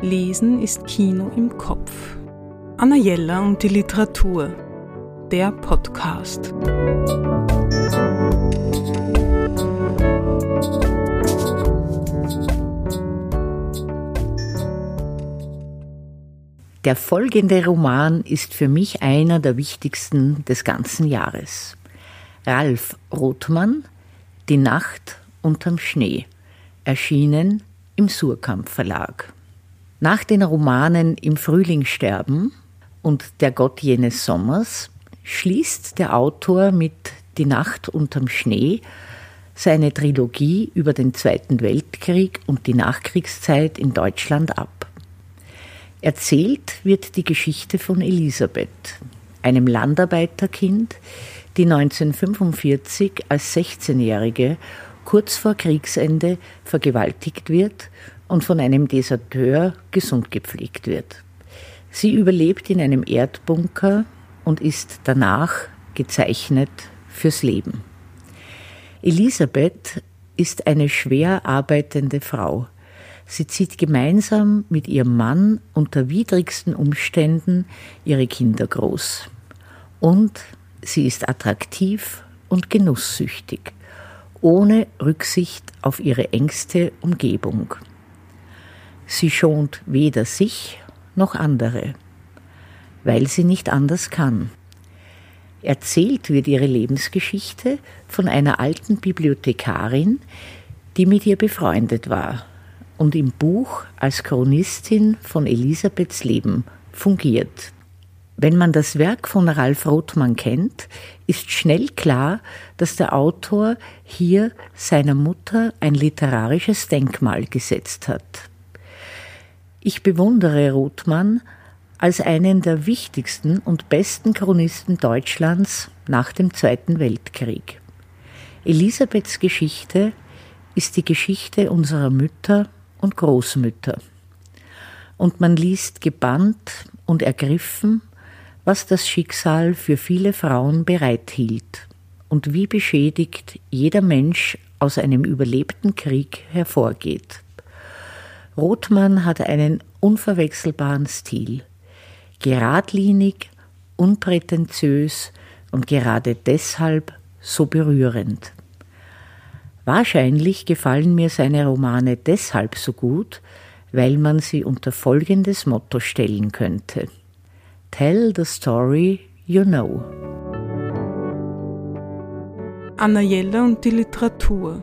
Lesen ist Kino im Kopf. Anna Jella und die Literatur. Der Podcast. Der folgende Roman ist für mich einer der wichtigsten des ganzen Jahres. Ralf Rothmann, Die Nacht unterm Schnee, erschienen im Surkamp Verlag. Nach den Romanen Im Frühling sterben und Der Gott jenes Sommers schließt der Autor mit Die Nacht unterm Schnee seine Trilogie über den Zweiten Weltkrieg und die Nachkriegszeit in Deutschland ab. Erzählt wird die Geschichte von Elisabeth, einem Landarbeiterkind, die 1945 als 16-Jährige kurz vor Kriegsende vergewaltigt wird und von einem Deserteur gesund gepflegt wird. Sie überlebt in einem Erdbunker und ist danach gezeichnet fürs Leben. Elisabeth ist eine schwer arbeitende Frau. Sie zieht gemeinsam mit ihrem Mann unter widrigsten Umständen ihre Kinder groß. Und Sie ist attraktiv und genusssüchtig, ohne Rücksicht auf ihre engste Umgebung. Sie schont weder sich noch andere, weil sie nicht anders kann. Erzählt wird ihre Lebensgeschichte von einer alten Bibliothekarin, die mit ihr befreundet war und im Buch als Chronistin von Elisabeths Leben fungiert. Wenn man das Werk von Ralf Rothmann kennt, ist schnell klar, dass der Autor hier seiner Mutter ein literarisches Denkmal gesetzt hat. Ich bewundere Rothmann als einen der wichtigsten und besten Chronisten Deutschlands nach dem Zweiten Weltkrieg. Elisabeths Geschichte ist die Geschichte unserer Mütter und Großmütter. Und man liest gebannt und ergriffen was das Schicksal für viele Frauen bereithielt und wie beschädigt jeder Mensch aus einem überlebten Krieg hervorgeht. Rothmann hat einen unverwechselbaren Stil, geradlinig, unprätentiös und gerade deshalb so berührend. Wahrscheinlich gefallen mir seine Romane deshalb so gut, weil man sie unter folgendes Motto stellen könnte. Tell the story you know. Anna Jella und die Literatur.